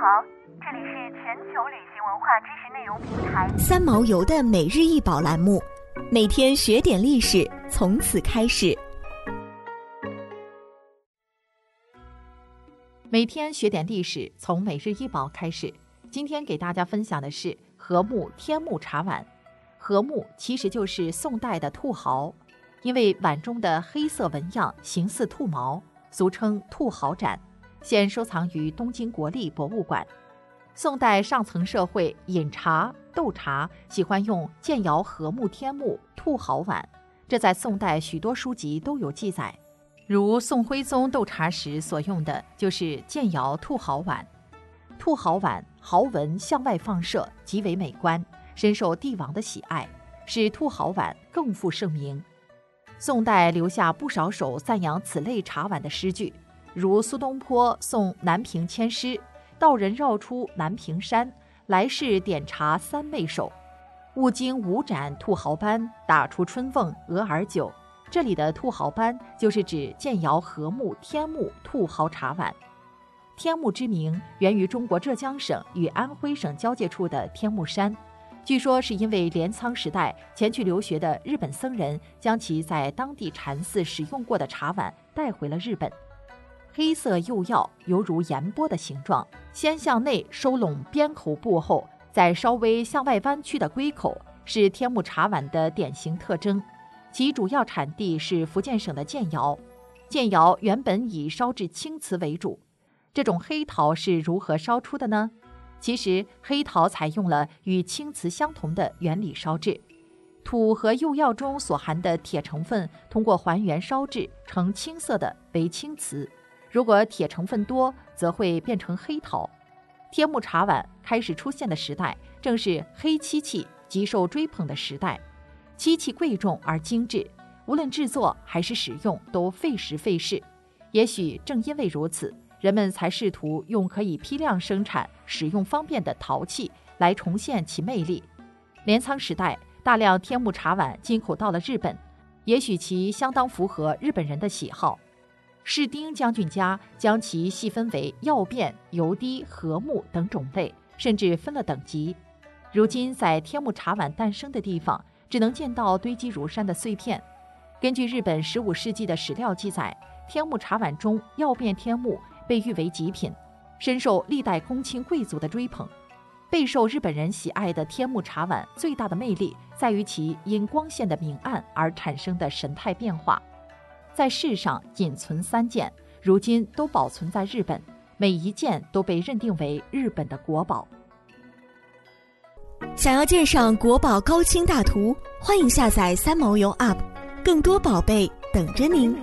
好，这里是全球旅行文化知识内容平台三毛游的每日一宝栏目，每天学点历史，从此开始。每天学点历史，从每日一宝开始。今天给大家分享的是和睦天目茶碗。和睦其实就是宋代的兔毫，因为碗中的黑色纹样形似兔毛，俗称兔毫盏。现收藏于东京国立博物馆。宋代上层社会饮茶、斗茶，喜欢用建窑和睦天目兔毫碗，这在宋代许多书籍都有记载。如宋徽宗斗茶时所用的就是建窑兔毫碗。兔毫碗毫纹向外放射，极为美观，深受帝王的喜爱，使兔毫碗更负盛名。宋代留下不少首赞扬此类茶碗的诗句。如苏东坡送南屏签诗：“道人绕出南屏山，来世点茶三昧手。悟经五盏兔毫斑，打出春凤鹅儿酒。”这里的兔毫斑就是指建窑和睦天目兔毫茶碗。天目之名源于中国浙江省与安徽省交界处的天目山，据说是因为镰仓时代前去留学的日本僧人将其在当地禅寺使用过的茶碗带回了日本。黑色釉药犹如盐波的形状，先向内收拢边口部后，再稍微向外弯曲的龟口，是天目茶碗的典型特征。其主要产地是福建省的建窑。建窑原本以烧制青瓷为主。这种黑陶是如何烧出的呢？其实黑陶采用了与青瓷相同的原理烧制，土和釉药中所含的铁成分通过还原烧制成青色的为青瓷。如果铁成分多，则会变成黑陶。天目茶碗开始出现的时代，正是黑漆器极受追捧的时代。漆器贵重而精致，无论制作还是使用都费时费事。也许正因为如此，人们才试图用可以批量生产、使用方便的陶器来重现其魅力。镰仓时代，大量天目茶碗进口到了日本，也许其相当符合日本人的喜好。士丁将军家将其细分为曜变、油滴、和睦等种类，甚至分了等级。如今在天目茶碗诞生的地方，只能见到堆积如山的碎片。根据日本十五世纪的史料记载，天目茶碗中曜变天目被誉为极品，深受历代公卿贵族的追捧。备受日本人喜爱的天目茶碗最大的魅力在于其因光线的明暗而产生的神态变化。在世上仅存三件，如今都保存在日本，每一件都被认定为日本的国宝。想要鉴赏国宝高清大图，欢迎下载三毛游 App，更多宝贝等着您。